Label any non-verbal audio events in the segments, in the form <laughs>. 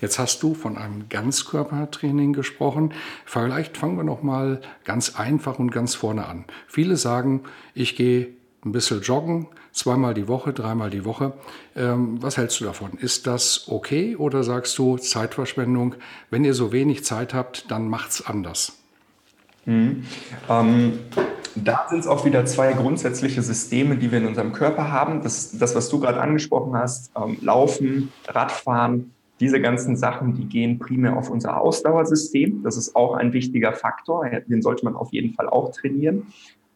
Jetzt hast du von einem Ganzkörpertraining gesprochen. Vielleicht fangen wir noch mal ganz einfach und ganz vorne an. Viele sagen, ich gehe ein bisschen joggen, zweimal die Woche, dreimal die Woche. Ähm, was hältst du davon? Ist das okay oder sagst du Zeitverschwendung? Wenn ihr so wenig Zeit habt, dann macht's anders. Mhm. Ähm, da sind es auch wieder zwei grundsätzliche Systeme, die wir in unserem Körper haben. Das, das was du gerade angesprochen hast, ähm, Laufen, Radfahren, diese ganzen Sachen, die gehen primär auf unser Ausdauersystem. Das ist auch ein wichtiger Faktor. Den sollte man auf jeden Fall auch trainieren.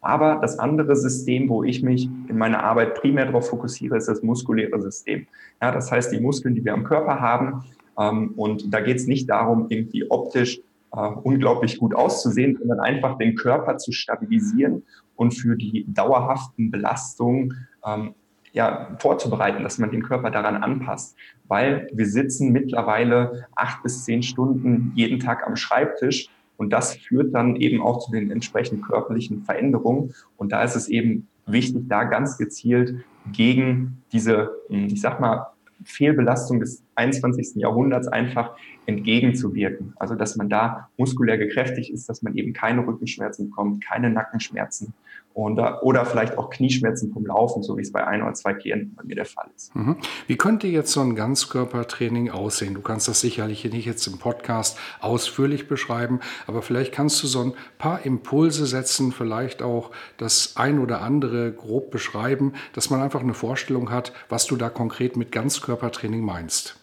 Aber das andere System, wo ich mich in meiner Arbeit primär darauf fokussiere, ist das muskuläre System. Ja, das heißt, die Muskeln, die wir am Körper haben. Ähm, und da geht es nicht darum, irgendwie optisch äh, unglaublich gut auszusehen, sondern einfach den Körper zu stabilisieren und für die dauerhaften Belastungen ähm, ja, vorzubereiten, dass man den Körper daran anpasst. Weil wir sitzen mittlerweile acht bis zehn Stunden jeden Tag am Schreibtisch und das führt dann eben auch zu den entsprechenden körperlichen Veränderungen. Und da ist es eben wichtig, da ganz gezielt gegen diese, hm, ich sag mal, Fehlbelastung des 21. Jahrhunderts einfach entgegenzuwirken. Also dass man da muskulär gekräftigt ist, dass man eben keine Rückenschmerzen bekommt, keine Nackenschmerzen und, oder vielleicht auch Knieschmerzen vom Laufen, so wie es bei ein oder zwei Klienten bei mir der Fall ist. Mhm. Wie könnte jetzt so ein Ganzkörpertraining aussehen? Du kannst das sicherlich nicht jetzt im Podcast ausführlich beschreiben, aber vielleicht kannst du so ein paar Impulse setzen, vielleicht auch das ein oder andere grob beschreiben, dass man einfach eine Vorstellung hat, was du da konkret mit Ganzkörpertraining meinst.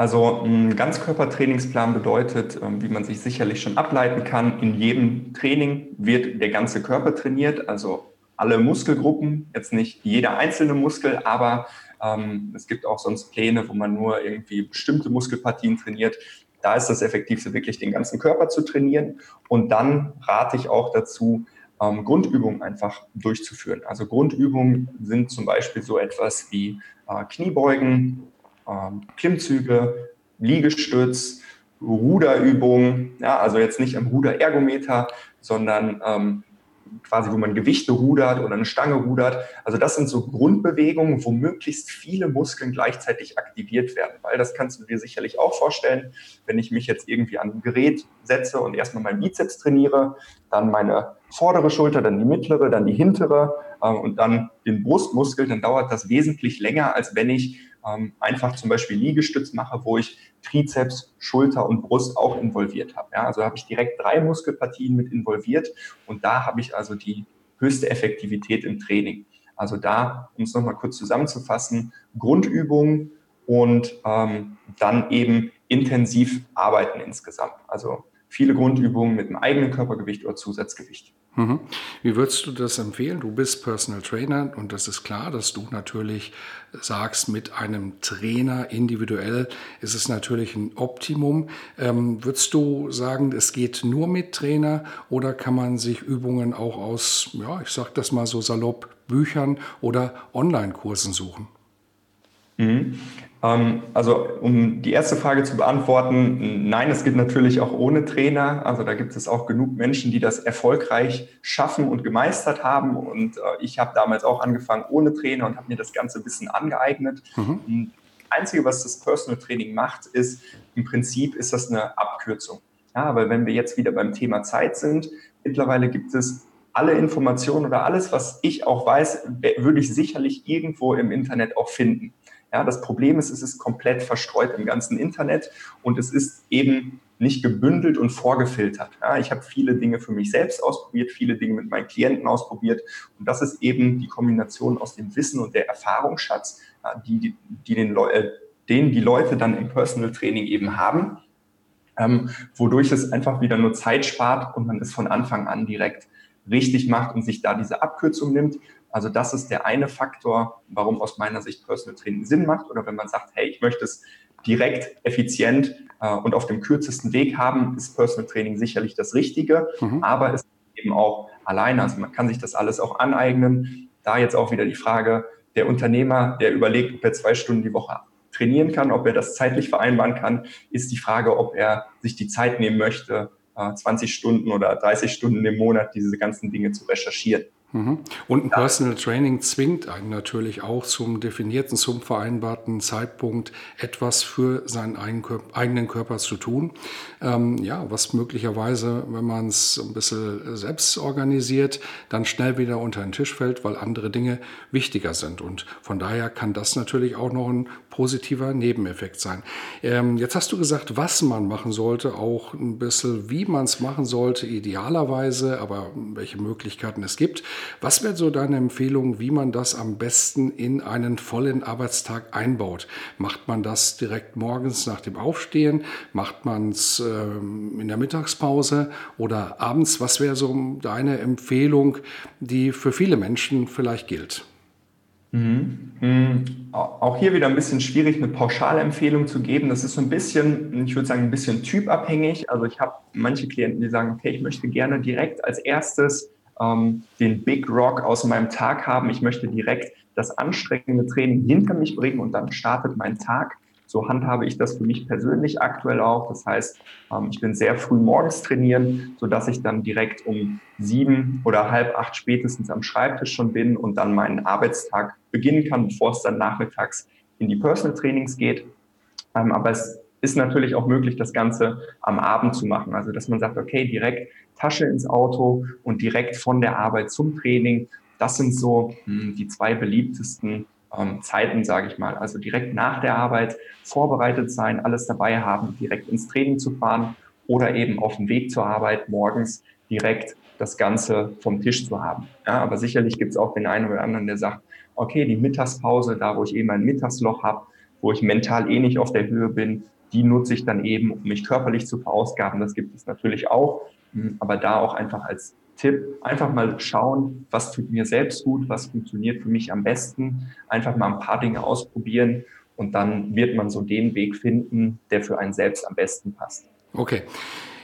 Also ein Ganzkörpertrainingsplan bedeutet, ähm, wie man sich sicherlich schon ableiten kann, in jedem Training wird der ganze Körper trainiert, also alle Muskelgruppen, jetzt nicht jeder einzelne Muskel, aber ähm, es gibt auch sonst Pläne, wo man nur irgendwie bestimmte Muskelpartien trainiert. Da ist das Effektivste wirklich den ganzen Körper zu trainieren. Und dann rate ich auch dazu, ähm, Grundübungen einfach durchzuführen. Also Grundübungen sind zum Beispiel so etwas wie äh, Kniebeugen, Klimmzüge, Liegestütz, Ruderübungen, ja, also jetzt nicht im Ruderergometer, sondern ähm, quasi, wo man Gewichte rudert oder eine Stange rudert. Also das sind so Grundbewegungen, wo möglichst viele Muskeln gleichzeitig aktiviert werden. Weil das kannst du dir sicherlich auch vorstellen, wenn ich mich jetzt irgendwie an ein Gerät setze und erstmal meinen Bizeps trainiere, dann meine vordere Schulter, dann die mittlere, dann die hintere äh, und dann den Brustmuskel, dann dauert das wesentlich länger, als wenn ich ähm, einfach zum Beispiel Liegestütz mache, wo ich Trizeps, Schulter und Brust auch involviert habe. Ja, also habe ich direkt drei Muskelpartien mit involviert und da habe ich also die höchste Effektivität im Training. Also da, um es nochmal kurz zusammenzufassen, Grundübungen und ähm, dann eben intensiv arbeiten insgesamt. Also viele Grundübungen mit einem eigenen Körpergewicht oder Zusatzgewicht. Mhm. Wie würdest du das empfehlen? Du bist Personal Trainer und das ist klar, dass du natürlich sagst, mit einem Trainer individuell ist es natürlich ein Optimum. Ähm, würdest du sagen, es geht nur mit Trainer oder kann man sich Übungen auch aus, ja, ich sag das mal so salopp, Büchern oder Online-Kursen suchen? Mhm. Ähm, also um die erste Frage zu beantworten, nein, es geht natürlich auch ohne Trainer. Also da gibt es auch genug Menschen, die das erfolgreich schaffen und gemeistert haben. Und äh, ich habe damals auch angefangen ohne Trainer und habe mir das ganze Wissen angeeignet. Mhm. Das Einzige, was das Personal Training macht, ist im Prinzip ist das eine Abkürzung. Ja, weil wenn wir jetzt wieder beim Thema Zeit sind, mittlerweile gibt es alle Informationen oder alles, was ich auch weiß, würde ich sicherlich irgendwo im Internet auch finden. Ja, das Problem ist, es ist komplett verstreut im ganzen Internet und es ist eben nicht gebündelt und vorgefiltert. Ja, ich habe viele Dinge für mich selbst ausprobiert, viele Dinge mit meinen Klienten ausprobiert und das ist eben die Kombination aus dem Wissen und der Erfahrungsschatz, die, die den, äh, den die Leute dann im Personal Training eben haben, ähm, wodurch es einfach wieder nur Zeit spart und man es von Anfang an direkt richtig macht und sich da diese Abkürzung nimmt, Also das ist der eine Faktor, warum aus meiner Sicht Personal Training Sinn macht. Oder wenn man sagt, hey, ich möchte es direkt, effizient äh, und auf dem kürzesten Weg haben, ist Personal Training sicherlich das Richtige. Mhm. Aber es ist eben auch alleine. Also man kann sich das alles auch aneignen. Da jetzt auch wieder die Frage, der Unternehmer, der überlegt, ob er zwei Stunden die Woche trainieren kann, ob er das zeitlich vereinbaren kann, ist die Frage, ob er sich die Zeit nehmen möchte, 20 äh, Stunden oder 30 Stunden im Monat diese ganzen Dinge zu recherchieren. Mhm. Und ein Personal Training zwingt einen natürlich auch zum definierten, zum vereinbarten Zeitpunkt etwas für seinen eigenen Körper zu tun. Ähm, ja, was möglicherweise, wenn man es ein bisschen selbst organisiert, dann schnell wieder unter den Tisch fällt, weil andere Dinge wichtiger sind. Und von daher kann das natürlich auch noch ein positiver Nebeneffekt sein. Ähm, jetzt hast du gesagt, was man machen sollte, auch ein bisschen, wie man es machen sollte, idealerweise, aber welche Möglichkeiten es gibt. Was wäre so deine Empfehlung, wie man das am besten in einen vollen Arbeitstag einbaut? Macht man das direkt morgens nach dem Aufstehen? Macht man es ähm, in der Mittagspause oder abends? Was wäre so deine Empfehlung, die für viele Menschen vielleicht gilt? Mhm. Mhm. Auch hier wieder ein bisschen schwierig, eine Pauschalempfehlung zu geben. Das ist so ein bisschen, ich würde sagen, ein bisschen typabhängig. Also ich habe manche Klienten, die sagen, okay, ich möchte gerne direkt als erstes ähm, den Big Rock aus meinem Tag haben. Ich möchte direkt das anstrengende Training hinter mich bringen und dann startet mein Tag. So handhabe ich das für mich persönlich aktuell auch. Das heißt, ähm, ich bin sehr früh morgens trainieren, so dass ich dann direkt um sieben oder halb acht spätestens am Schreibtisch schon bin und dann meinen Arbeitstag beginnen kann, bevor es dann nachmittags in die Personal Trainings geht. Ähm, aber es ist natürlich auch möglich, das Ganze am Abend zu machen. Also, dass man sagt, okay, direkt Tasche ins Auto und direkt von der Arbeit zum Training. Das sind so hm, die zwei beliebtesten ähm, Zeiten, sage ich mal. Also direkt nach der Arbeit vorbereitet sein, alles dabei haben, direkt ins Training zu fahren oder eben auf dem Weg zur Arbeit morgens direkt das Ganze vom Tisch zu haben. Ja, aber sicherlich gibt es auch den einen oder anderen, der sagt, okay, die Mittagspause, da wo ich eben ein Mittagsloch habe, wo ich mental eh nicht auf der Höhe bin, die nutze ich dann eben, um mich körperlich zu verausgaben. Das gibt es natürlich auch. Hm, aber da auch einfach als Tipp, einfach mal schauen, was tut mir selbst gut, was funktioniert für mich am besten. Einfach mal ein paar Dinge ausprobieren und dann wird man so den Weg finden, der für einen selbst am besten passt. Okay,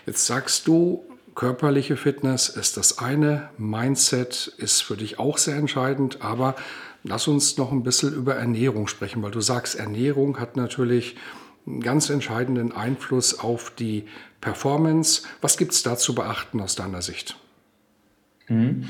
jetzt sagst du, körperliche Fitness ist das eine, Mindset ist für dich auch sehr entscheidend, aber lass uns noch ein bisschen über Ernährung sprechen, weil du sagst, Ernährung hat natürlich einen ganz entscheidenden Einfluss auf die Performance. Was gibt es da zu beachten aus deiner Sicht? Mhm.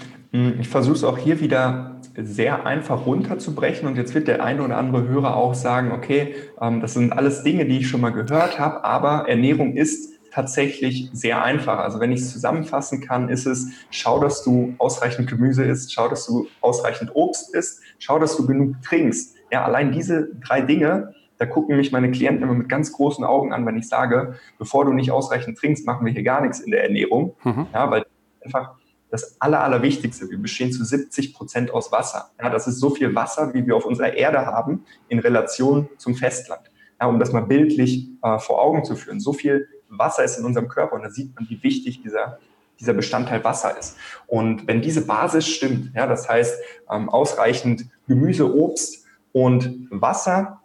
Ich versuche es auch hier wieder sehr einfach runterzubrechen und jetzt wird der eine oder andere Hörer auch sagen, okay, ähm, das sind alles Dinge, die ich schon mal gehört habe, aber Ernährung ist tatsächlich sehr einfach. Also wenn ich es zusammenfassen kann, ist es, schau, dass du ausreichend Gemüse isst, schau, dass du ausreichend Obst isst, schau, dass du genug trinkst. Ja, allein diese drei Dinge da gucken mich meine Klienten immer mit ganz großen Augen an, wenn ich sage, bevor du nicht ausreichend trinkst, machen wir hier gar nichts in der Ernährung. Mhm. Ja, weil einfach das Aller, Allerwichtigste, wir bestehen zu 70 Prozent aus Wasser. Ja, das ist so viel Wasser, wie wir auf unserer Erde haben, in Relation zum Festland. Ja, um das mal bildlich äh, vor Augen zu führen. So viel Wasser ist in unserem Körper und da sieht man, wie wichtig dieser, dieser Bestandteil Wasser ist. Und wenn diese Basis stimmt, ja, das heißt ähm, ausreichend Gemüse, Obst und Wasser,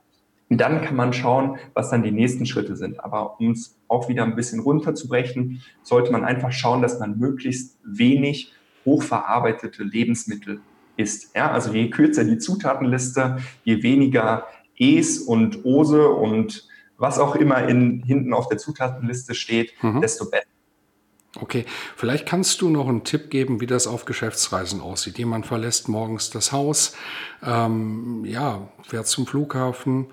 dann kann man schauen, was dann die nächsten Schritte sind. Aber um es auch wieder ein bisschen runterzubrechen, sollte man einfach schauen, dass man möglichst wenig hochverarbeitete Lebensmittel isst. Ja, also je kürzer die Zutatenliste, je weniger Es und Ose und was auch immer in, hinten auf der Zutatenliste steht, mhm. desto besser. Okay, vielleicht kannst du noch einen Tipp geben, wie das auf Geschäftsreisen aussieht. Jemand verlässt morgens das Haus, ähm, ja, fährt zum Flughafen,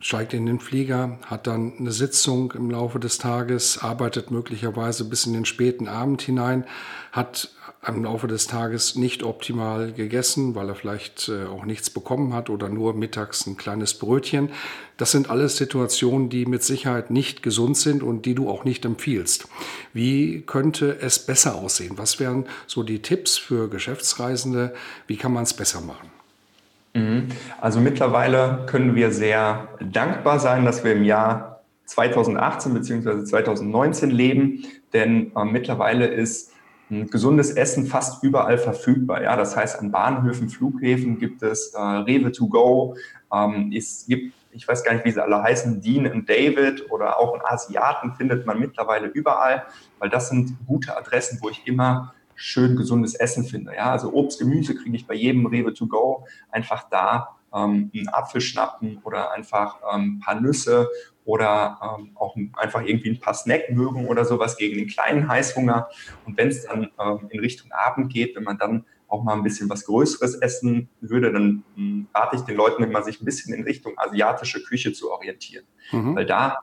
steigt in den Flieger, hat dann eine Sitzung im Laufe des Tages, arbeitet möglicherweise bis in den späten Abend hinein, hat im Laufe des Tages nicht optimal gegessen, weil er vielleicht äh, auch nichts bekommen hat oder nur mittags ein kleines Brötchen. Das sind alles Situationen, die mit Sicherheit nicht gesund sind und die du auch nicht empfiehlst. Wie könnte es besser aussehen? Was wären so die Tipps für Geschäftsreisende? Wie kann man es besser machen? Mhm. Also mittlerweile können wir sehr dankbar sein, dass wir im Jahr 2018 bzw. 2019 leben, denn äh, mittlerweile ist gesundes Essen fast überall verfügbar. Ja, das heißt, an Bahnhöfen, Flughäfen gibt es äh, Rewe to go. Ähm, es gibt, ich weiß gar nicht, wie sie alle heißen, Dean und David oder auch einen Asiaten findet man mittlerweile überall, weil das sind gute Adressen, wo ich immer schön gesundes Essen finde. Ja, also Obst, Gemüse kriege ich bei jedem Rewe to go einfach da ähm, einen Apfel schnappen oder einfach ähm, ein paar Nüsse oder ähm, auch einfach irgendwie ein paar Snackmögen oder sowas gegen den kleinen Heißhunger. Und wenn es dann ähm, in Richtung Abend geht, wenn man dann auch mal ein bisschen was Größeres essen würde, dann hm, rate ich den Leuten immer, sich ein bisschen in Richtung asiatische Küche zu orientieren. Mhm. Weil da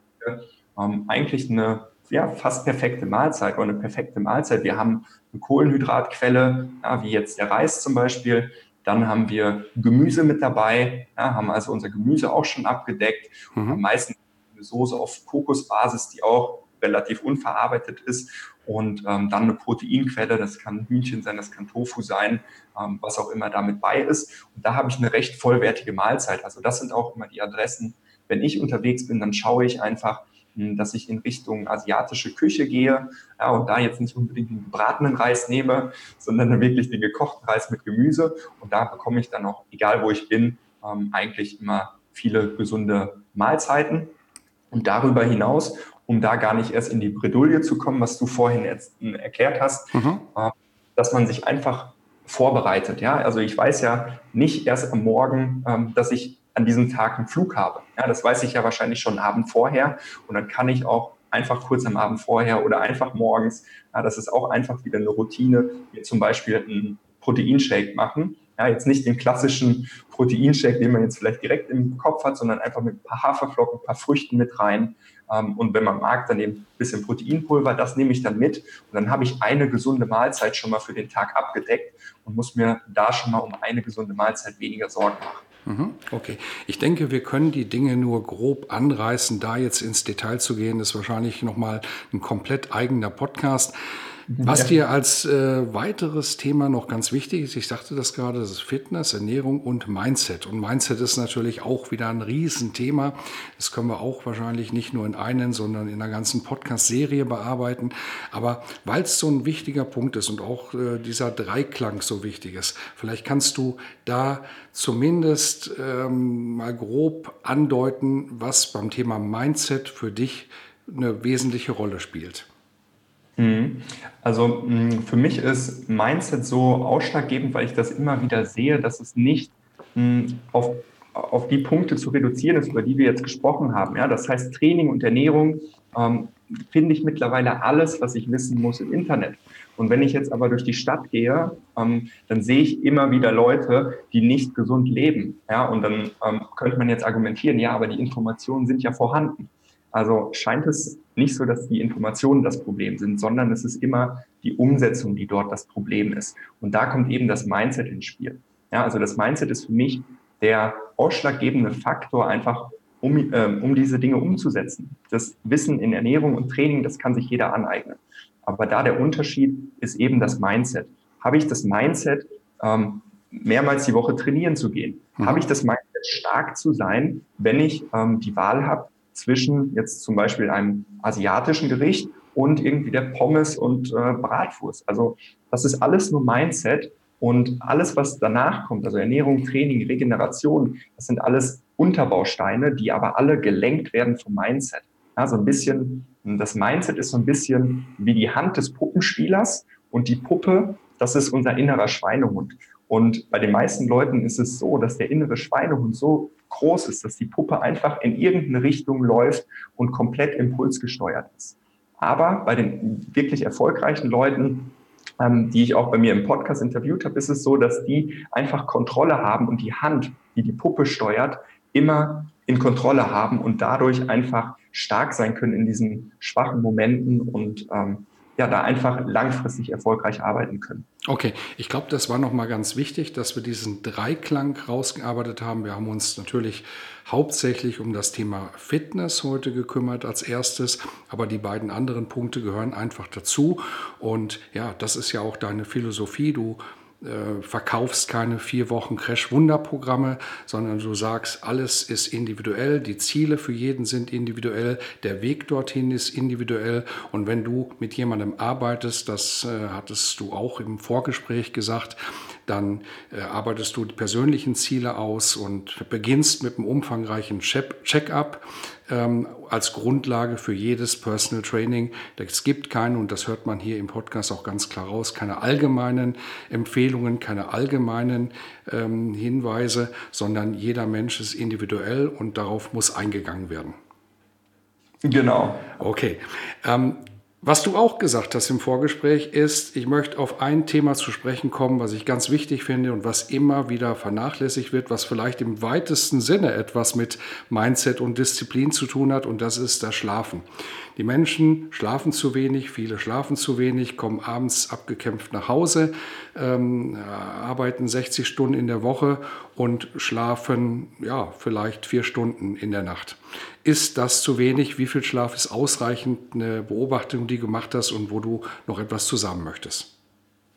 ähm, eigentlich eine ja, fast perfekte Mahlzeit oder eine perfekte Mahlzeit. Wir haben eine Kohlenhydratquelle, ja, wie jetzt der Reis zum Beispiel. Dann haben wir Gemüse mit dabei, ja, haben also unser Gemüse auch schon abgedeckt. Mhm. Meistens eine Soße auf Kokosbasis, die auch relativ unverarbeitet ist. Und ähm, dann eine Proteinquelle, das kann Hühnchen sein, das kann Tofu sein, ähm, was auch immer damit bei ist. Und da habe ich eine recht vollwertige Mahlzeit. Also das sind auch immer die Adressen. Wenn ich unterwegs bin, dann schaue ich einfach, dass ich in Richtung asiatische Küche gehe ja, und da jetzt nicht unbedingt den gebratenen Reis nehme, sondern <laughs> wirklich den gekochten Reis mit Gemüse. Und da bekomme ich dann auch, egal wo ich bin, ähm, eigentlich immer viele gesunde Mahlzeiten. Und darüber hinaus, um da gar nicht erst in die Bredouille zu kommen, was du vorhin jetzt hm, erklärt hast, mhm. äh, dass man sich einfach vorbereitet. Ja, also ich weiß ja nicht erst am Morgen, ähm, dass ich an diesem Tag einen Flug habe. Ja, das weiß ich ja wahrscheinlich schon Abend vorher und dann kann ich auch einfach kurz am Abend vorher oder einfach morgens, ja, das ist auch einfach wieder eine Routine, mir zum Beispiel einen Proteinshake machen. Ja, jetzt nicht den klassischen Proteinshake, den man jetzt vielleicht direkt im Kopf hat, sondern einfach mit ein paar Haferflocken, ein paar Früchten mit rein. Ähm, und wenn man mag, dann eben ein bisschen Proteinpulver, das nehme ich dann mit. Und dann habe ich eine gesunde Mahlzeit schon mal für den Tag abgedeckt und muss mir da schon mal um eine gesunde Mahlzeit weniger Sorgen machen. Mhm, okay. Ich denke, wir können die Dinge nur grob anreißen. Da jetzt ins Detail zu gehen, ist wahrscheinlich nochmal ein komplett eigener Podcast. Was dir als äh, weiteres Thema noch ganz wichtig ist, ich sagte das gerade, das ist Fitness, Ernährung und Mindset. Und Mindset ist natürlich auch wieder ein Riesenthema. Das können wir auch wahrscheinlich nicht nur in einen, sondern in einer ganzen Podcast-Serie bearbeiten. Aber weil es so ein wichtiger Punkt ist und auch äh, dieser Dreiklang so wichtig ist, vielleicht kannst du da zumindest ähm, mal grob andeuten, was beim Thema Mindset für dich eine wesentliche Rolle spielt. Mhm. Also für mich ist Mindset so ausschlaggebend, weil ich das immer wieder sehe, dass es nicht auf, auf die Punkte zu reduzieren ist, über die wir jetzt gesprochen haben. Ja, das heißt, Training und Ernährung ähm, finde ich mittlerweile alles, was ich wissen muss im Internet. Und wenn ich jetzt aber durch die Stadt gehe, ähm, dann sehe ich immer wieder Leute, die nicht gesund leben. Ja, und dann ähm, könnte man jetzt argumentieren, ja, aber die Informationen sind ja vorhanden. Also scheint es nicht so, dass die Informationen das Problem sind, sondern es ist immer die Umsetzung, die dort das Problem ist. Und da kommt eben das Mindset ins Spiel. Ja, also das Mindset ist für mich der ausschlaggebende Faktor, einfach um, äh, um diese Dinge umzusetzen. Das Wissen in Ernährung und Training, das kann sich jeder aneignen. Aber da der Unterschied ist eben das Mindset. Habe ich das Mindset, ähm, mehrmals die Woche trainieren zu gehen? Mhm. Habe ich das Mindset, stark zu sein, wenn ich ähm, die Wahl habe, zwischen jetzt zum Beispiel einem asiatischen Gericht und irgendwie der Pommes und äh, Bratwurst. Also das ist alles nur Mindset und alles, was danach kommt, also Ernährung, Training, Regeneration, das sind alles Unterbausteine, die aber alle gelenkt werden vom Mindset. Ja, so ein bisschen, das Mindset ist so ein bisschen wie die Hand des Puppenspielers und die Puppe, das ist unser innerer Schweinehund. Und bei den meisten Leuten ist es so, dass der innere Schweinehund so groß ist, dass die Puppe einfach in irgendeine Richtung läuft und komplett impulsgesteuert ist. Aber bei den wirklich erfolgreichen Leuten, ähm, die ich auch bei mir im Podcast interviewt habe, ist es so, dass die einfach Kontrolle haben und die Hand, die die Puppe steuert, immer in Kontrolle haben und dadurch einfach stark sein können in diesen schwachen Momenten und ähm, ja, da einfach langfristig erfolgreich arbeiten können. Okay, ich glaube, das war nochmal ganz wichtig, dass wir diesen Dreiklang rausgearbeitet haben. Wir haben uns natürlich hauptsächlich um das Thema Fitness heute gekümmert als erstes, aber die beiden anderen Punkte gehören einfach dazu. Und ja, das ist ja auch deine Philosophie. Du äh, verkaufst keine vier Wochen Crash-Wunderprogramme, sondern du sagst, alles ist individuell, die Ziele für jeden sind individuell, der Weg dorthin ist individuell. Und wenn du mit jemandem arbeitest, das äh, hattest du auch im Vorgespräch gesagt, dann äh, arbeitest du die persönlichen Ziele aus und beginnst mit einem umfangreichen Check-up ähm, als Grundlage für jedes Personal Training. Es gibt keine, und das hört man hier im Podcast auch ganz klar raus, keine allgemeinen Empfehlungen, keine allgemeinen ähm, Hinweise, sondern jeder Mensch ist individuell und darauf muss eingegangen werden. Genau. Okay. Ähm, was du auch gesagt hast im Vorgespräch ist, ich möchte auf ein Thema zu sprechen kommen, was ich ganz wichtig finde und was immer wieder vernachlässigt wird, was vielleicht im weitesten Sinne etwas mit Mindset und Disziplin zu tun hat und das ist das Schlafen. Die Menschen schlafen zu wenig, viele schlafen zu wenig, kommen abends abgekämpft nach Hause, ähm, arbeiten 60 Stunden in der Woche und schlafen ja vielleicht vier Stunden in der Nacht. Ist das zu wenig? Wie viel Schlaf ist ausreichend? Eine Beobachtung, die du gemacht hast und wo du noch etwas zusammen möchtest.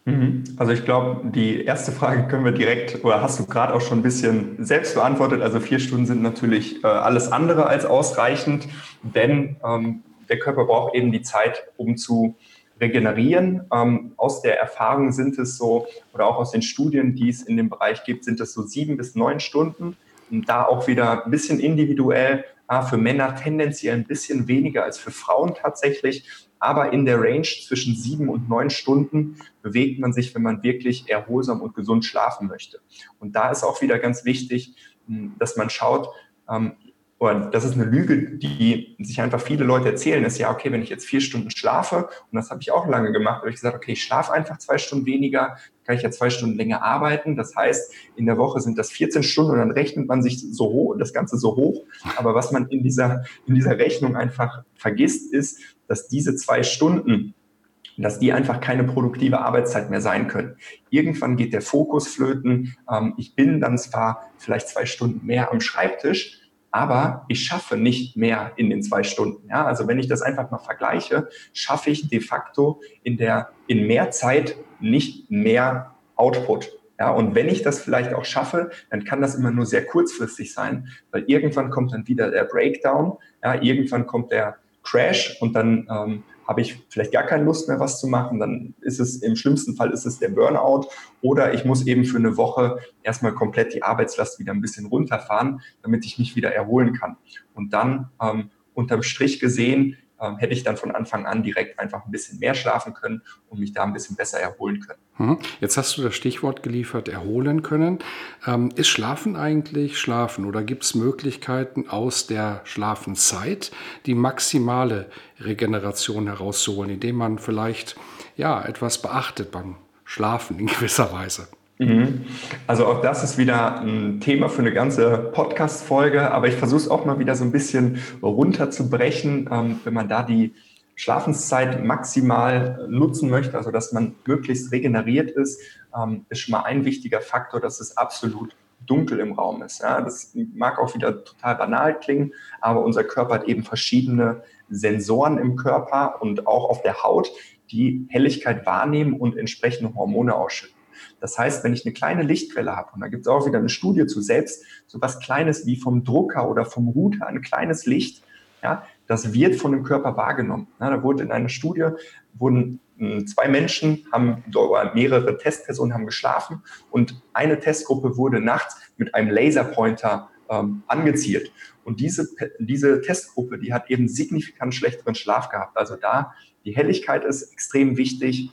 Mhm. Also ich glaube, die erste Frage können wir direkt, oder hast du gerade auch schon ein bisschen selbst beantwortet. Also vier Stunden sind natürlich äh, alles andere als ausreichend, denn ähm, der Körper braucht eben die Zeit, um zu regenerieren. Ähm, aus der Erfahrung sind es so, oder auch aus den Studien, die es in dem Bereich gibt, sind es so sieben bis neun Stunden. Und da auch wieder ein bisschen individuell, äh, für Männer tendenziell ein bisschen weniger als für Frauen tatsächlich. Aber in der Range zwischen sieben und neun Stunden bewegt man sich, wenn man wirklich erholsam und gesund schlafen möchte. Und da ist auch wieder ganz wichtig, dass man schaut, ähm, und das ist eine Lüge, die sich einfach viele Leute erzählen, ist ja, okay, wenn ich jetzt vier Stunden schlafe, und das habe ich auch lange gemacht, habe ich gesagt, okay, ich schlafe einfach zwei Stunden weniger, kann ich ja zwei Stunden länger arbeiten. Das heißt, in der Woche sind das 14 Stunden und dann rechnet man sich so hoch, das Ganze so hoch. Aber was man in dieser, in dieser Rechnung einfach vergisst, ist, dass diese zwei Stunden dass die einfach keine produktive Arbeitszeit mehr sein können. Irgendwann geht der Fokus flöten. Ähm, ich bin dann zwar vielleicht zwei Stunden mehr am Schreibtisch, aber ich schaffe nicht mehr in den zwei Stunden. Ja, also wenn ich das einfach mal vergleiche, schaffe ich de facto in der, in mehr Zeit nicht mehr Output. Ja, und wenn ich das vielleicht auch schaffe, dann kann das immer nur sehr kurzfristig sein, weil irgendwann kommt dann wieder der Breakdown, ja, irgendwann kommt der Crash und dann ähm, habe ich vielleicht gar keine Lust mehr, was zu machen. Dann ist es im schlimmsten Fall ist es der Burnout oder ich muss eben für eine Woche erstmal komplett die Arbeitslast wieder ein bisschen runterfahren, damit ich mich wieder erholen kann. Und dann ähm, unterm Strich gesehen ähm, hätte ich dann von Anfang an direkt einfach ein bisschen mehr schlafen können und mich da ein bisschen besser erholen können. Mhm. Jetzt hast du das Stichwort geliefert, erholen können. Ähm, ist Schlafen eigentlich Schlafen oder gibt es Möglichkeiten aus der Schlafenszeit die maximale Regeneration herauszuholen, indem man vielleicht ja etwas beachtet beim Schlafen in gewisser Weise? Mhm. Also auch das ist wieder ein Thema für eine ganze Podcast-Folge, aber ich versuche es auch mal wieder so ein bisschen runterzubrechen, ähm, wenn man da die Schlafenszeit maximal nutzen möchte, also dass man möglichst regeneriert ist, ähm, ist schon mal ein wichtiger Faktor, dass es absolut dunkel im Raum ist. Ja, das mag auch wieder total banal klingen, aber unser Körper hat eben verschiedene Sensoren im Körper und auch auf der Haut, die Helligkeit wahrnehmen und entsprechende Hormone ausschütten. Das heißt, wenn ich eine kleine Lichtquelle habe, und da gibt es auch wieder eine Studie zu selbst, so was Kleines wie vom Drucker oder vom Router, ein kleines Licht, ja, das wird von dem Körper wahrgenommen. Ja, da wurde in einer Studie, wurden hm, zwei Menschen, haben mehrere Testpersonen haben geschlafen und eine Testgruppe wurde nachts mit einem Laserpointer ähm, angezielt. Und diese, diese Testgruppe, die hat eben signifikant schlechteren Schlaf gehabt. Also da, die Helligkeit ist extrem wichtig.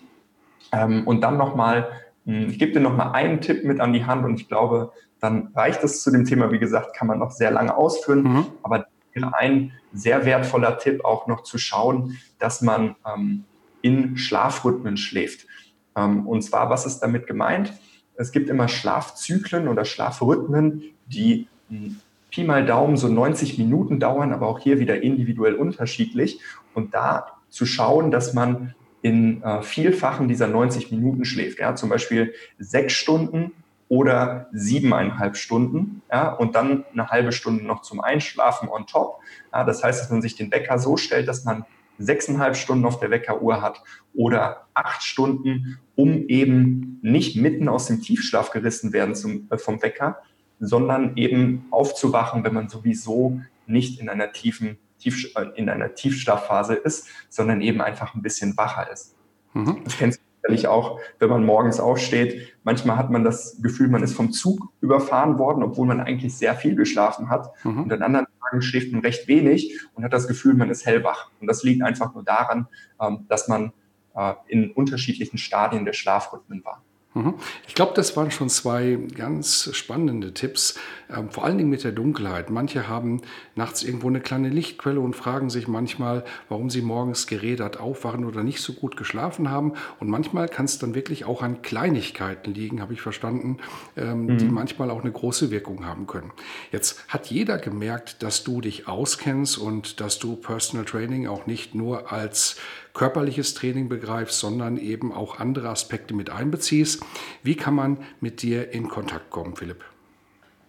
Ähm, und dann nochmal hm, ich gebe dir noch mal einen Tipp mit an die Hand und ich glaube, dann reicht es zu dem Thema. Wie gesagt, kann man noch sehr lange ausführen, mhm. aber ein sehr wertvoller Tipp auch noch zu schauen, dass man ähm, in Schlafrhythmen schläft. Ähm, und zwar, was ist damit gemeint? Es gibt immer Schlafzyklen oder Schlafrhythmen, die hm, Pi mal Daumen so 90 Minuten dauern, aber auch hier wieder individuell unterschiedlich. Und da zu schauen, dass man in äh, Vielfachen dieser 90 Minuten schläft. Ja, zum Beispiel sechs Stunden oder siebeneinhalb Stunden ja, und dann eine halbe Stunde noch zum Einschlafen on top. Ja, das heißt, dass man sich den Wecker so stellt, dass man sechseinhalb Stunden auf der Weckeruhr hat oder acht Stunden, um eben nicht mitten aus dem Tiefschlaf gerissen werden zum, äh, vom Wecker, sondern eben aufzuwachen, wenn man sowieso nicht in einer tiefen Tief, äh, in einer Tiefschlafphase ist, sondern eben einfach ein bisschen wacher ist. Mhm. Das kennst du sicherlich auch, wenn man morgens aufsteht. Manchmal hat man das Gefühl, man ist vom Zug überfahren worden, obwohl man eigentlich sehr viel geschlafen hat. Mhm. Und an anderen Tagen schläft man recht wenig und hat das Gefühl, man ist hellwach. Und das liegt einfach nur daran, ähm, dass man äh, in unterschiedlichen Stadien der Schlafrhythmen war. Mhm. Ich glaube, das waren schon zwei ganz spannende Tipps, ähm, vor allen Dingen mit der Dunkelheit. Manche haben nachts irgendwo eine kleine Lichtquelle und fragen sich manchmal, warum sie morgens gerädert aufwachen oder nicht so gut geschlafen haben. Und manchmal kann es dann wirklich auch an Kleinigkeiten liegen, habe ich verstanden, ähm, mhm. die manchmal auch eine große Wirkung haben können. Jetzt hat jeder gemerkt, dass du dich auskennst und dass du Personal Training auch nicht nur als körperliches Training begreifst, sondern eben auch andere Aspekte mit einbeziehst. Wie kann man mit dir in Kontakt kommen, Philipp?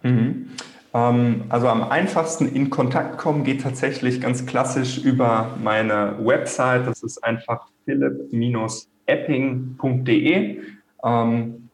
Mhm. Ähm, also am einfachsten in Kontakt kommen geht tatsächlich ganz klassisch über meine Website. Das ist einfach philipp-epping.de. Ähm,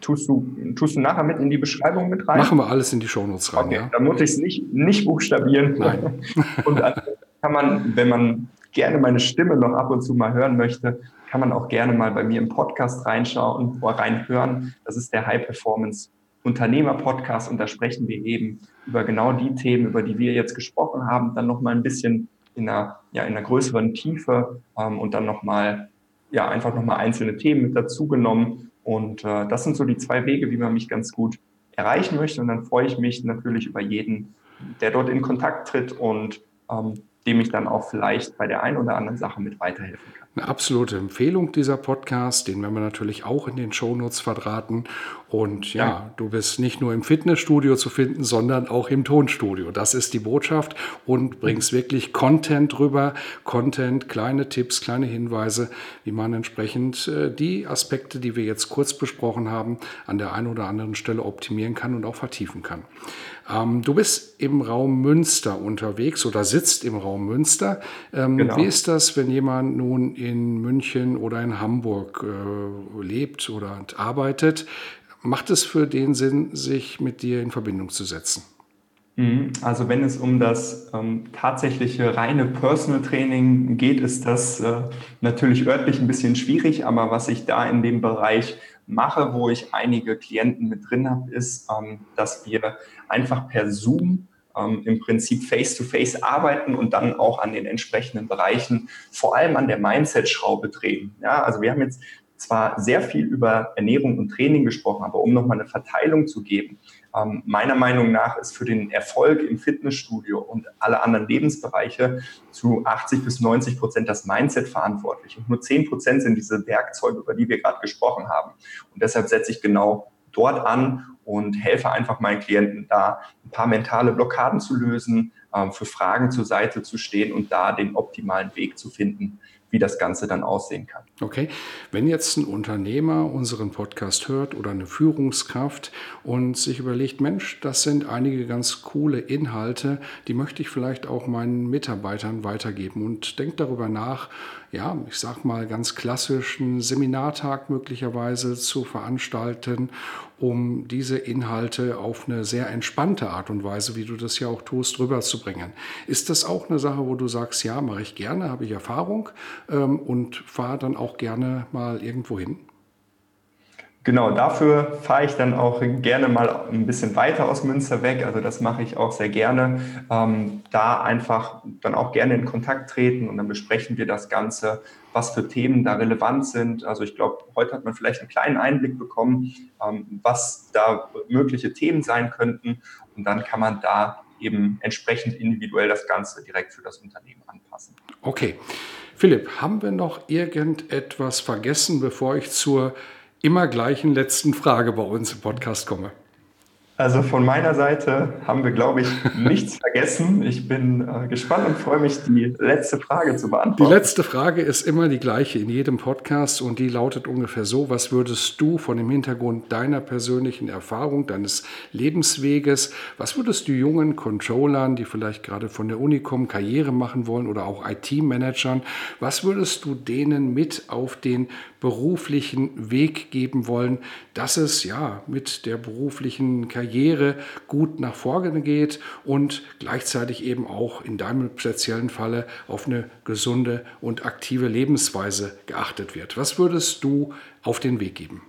tust du, tust du nachher mit in die Beschreibung mit rein? Machen wir alles in die Shownotes rein. Okay, ja. Dann muss ich es nicht, nicht buchstabieren. Nein. <laughs> Und dann kann man, wenn man gerne meine Stimme noch ab und zu mal hören möchte, kann man auch gerne mal bei mir im Podcast reinschauen reinhören. Das ist der High Performance Unternehmer Podcast und da sprechen wir eben über genau die Themen, über die wir jetzt gesprochen haben, dann noch mal ein bisschen in einer, ja, in einer größeren Tiefe ähm, und dann noch mal ja, einfach noch mal einzelne Themen mit dazu genommen. Und äh, das sind so die zwei Wege, wie man mich ganz gut erreichen möchte. Und dann freue ich mich natürlich über jeden, der dort in Kontakt tritt und ähm, dem ich dann auch vielleicht bei der einen oder anderen Sache mit weiterhelfen kann. Eine absolute Empfehlung dieser Podcast, den werden wir natürlich auch in den Shownotes verdrahten. Und ja, ja, du bist nicht nur im Fitnessstudio zu finden, sondern auch im Tonstudio. Das ist die Botschaft und bringst wirklich Content rüber. Content, kleine Tipps, kleine Hinweise, wie man entsprechend äh, die Aspekte, die wir jetzt kurz besprochen haben, an der einen oder anderen Stelle optimieren kann und auch vertiefen kann. Ähm, du bist im Raum Münster unterwegs oder sitzt im Raum Münster. Ähm, genau. Wie ist das, wenn jemand nun in München oder in Hamburg äh, lebt oder arbeitet? Macht es für den Sinn, sich mit dir in Verbindung zu setzen? Mhm. Also wenn es um das ähm, tatsächliche reine Personal Training geht, ist das äh, natürlich örtlich ein bisschen schwierig, aber was ich da in dem Bereich mache, wo ich einige Klienten mit drin habe, ist, ähm, dass wir einfach per Zoom ähm, im Prinzip face-to-face -face arbeiten und dann auch an den entsprechenden Bereichen, vor allem an der Mindset-Schraube drehen. Ja, also wir haben jetzt zwar sehr viel über Ernährung und Training gesprochen, aber um nochmal eine Verteilung zu geben, ähm, meiner Meinung nach ist für den Erfolg im Fitnessstudio und alle anderen Lebensbereiche zu 80 bis 90 Prozent das Mindset verantwortlich. Und nur 10 Prozent sind diese Werkzeuge, über die wir gerade gesprochen haben. Und deshalb setze ich genau dort an und helfe einfach meinen Klienten da, ein paar mentale Blockaden zu lösen, für Fragen zur Seite zu stehen und da den optimalen Weg zu finden, wie das Ganze dann aussehen kann. Okay, wenn jetzt ein Unternehmer unseren Podcast hört oder eine Führungskraft und sich überlegt, Mensch, das sind einige ganz coole Inhalte, die möchte ich vielleicht auch meinen Mitarbeitern weitergeben und denkt darüber nach, ja, ich sag mal ganz klassisch einen Seminartag möglicherweise zu veranstalten, um diese Inhalte auf eine sehr entspannte Art und Weise, wie du das ja auch tust, rüberzubringen. Ist das auch eine Sache, wo du sagst, ja, mache ich gerne, habe ich Erfahrung ähm, und fahre dann auch gerne mal irgendwo hin? Genau, dafür fahre ich dann auch gerne mal ein bisschen weiter aus Münster weg. Also das mache ich auch sehr gerne. Ähm, da einfach dann auch gerne in Kontakt treten und dann besprechen wir das Ganze, was für Themen da relevant sind. Also ich glaube, heute hat man vielleicht einen kleinen Einblick bekommen, ähm, was da mögliche Themen sein könnten. Und dann kann man da eben entsprechend individuell das Ganze direkt für das Unternehmen anpassen. Okay. Philipp, haben wir noch irgendetwas vergessen, bevor ich zur immer gleichen letzten Frage bei uns im Podcast komme. Also von meiner Seite haben wir, glaube ich, <laughs> nichts vergessen. Ich bin äh, gespannt und freue mich, die letzte Frage zu beantworten. Die letzte Frage ist immer die gleiche in jedem Podcast und die lautet ungefähr so, was würdest du von dem Hintergrund deiner persönlichen Erfahrung, deines Lebensweges, was würdest du jungen Controllern, die vielleicht gerade von der Uni kommen, Karriere machen wollen oder auch IT-Managern, was würdest du denen mit auf den beruflichen Weg geben wollen, dass es ja mit der beruflichen Karriere Karriere gut nach vorne geht und gleichzeitig eben auch in deinem speziellen Falle auf eine gesunde und aktive Lebensweise geachtet wird. Was würdest du auf den Weg geben?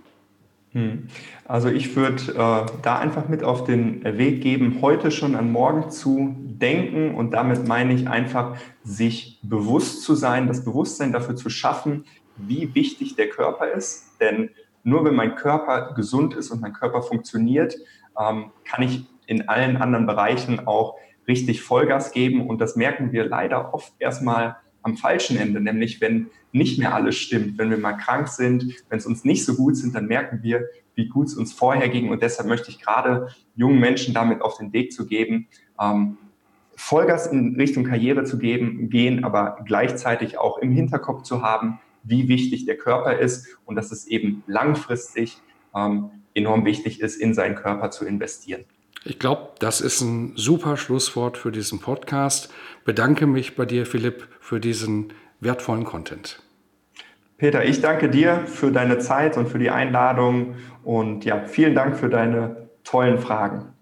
Hm. Also ich würde äh, da einfach mit auf den Weg geben, heute schon an morgen zu denken und damit meine ich einfach, sich bewusst zu sein, das Bewusstsein dafür zu schaffen, wie wichtig der Körper ist. Denn nur wenn mein Körper gesund ist und mein Körper funktioniert, ähm, kann ich in allen anderen Bereichen auch richtig Vollgas geben. Und das merken wir leider oft erstmal am falschen Ende, nämlich wenn nicht mehr alles stimmt, wenn wir mal krank sind, wenn es uns nicht so gut sind, dann merken wir, wie gut es uns vorher ging. Und deshalb möchte ich gerade jungen Menschen damit auf den Weg zu geben, ähm, Vollgas in Richtung Karriere zu geben, gehen, aber gleichzeitig auch im Hinterkopf zu haben, wie wichtig der Körper ist und dass es eben langfristig ähm, enorm wichtig ist, in seinen Körper zu investieren. Ich glaube, das ist ein super Schlusswort für diesen Podcast. Bedanke mich bei dir, Philipp, für diesen wertvollen Content. Peter, ich danke dir für deine Zeit und für die Einladung und ja, vielen Dank für deine tollen Fragen.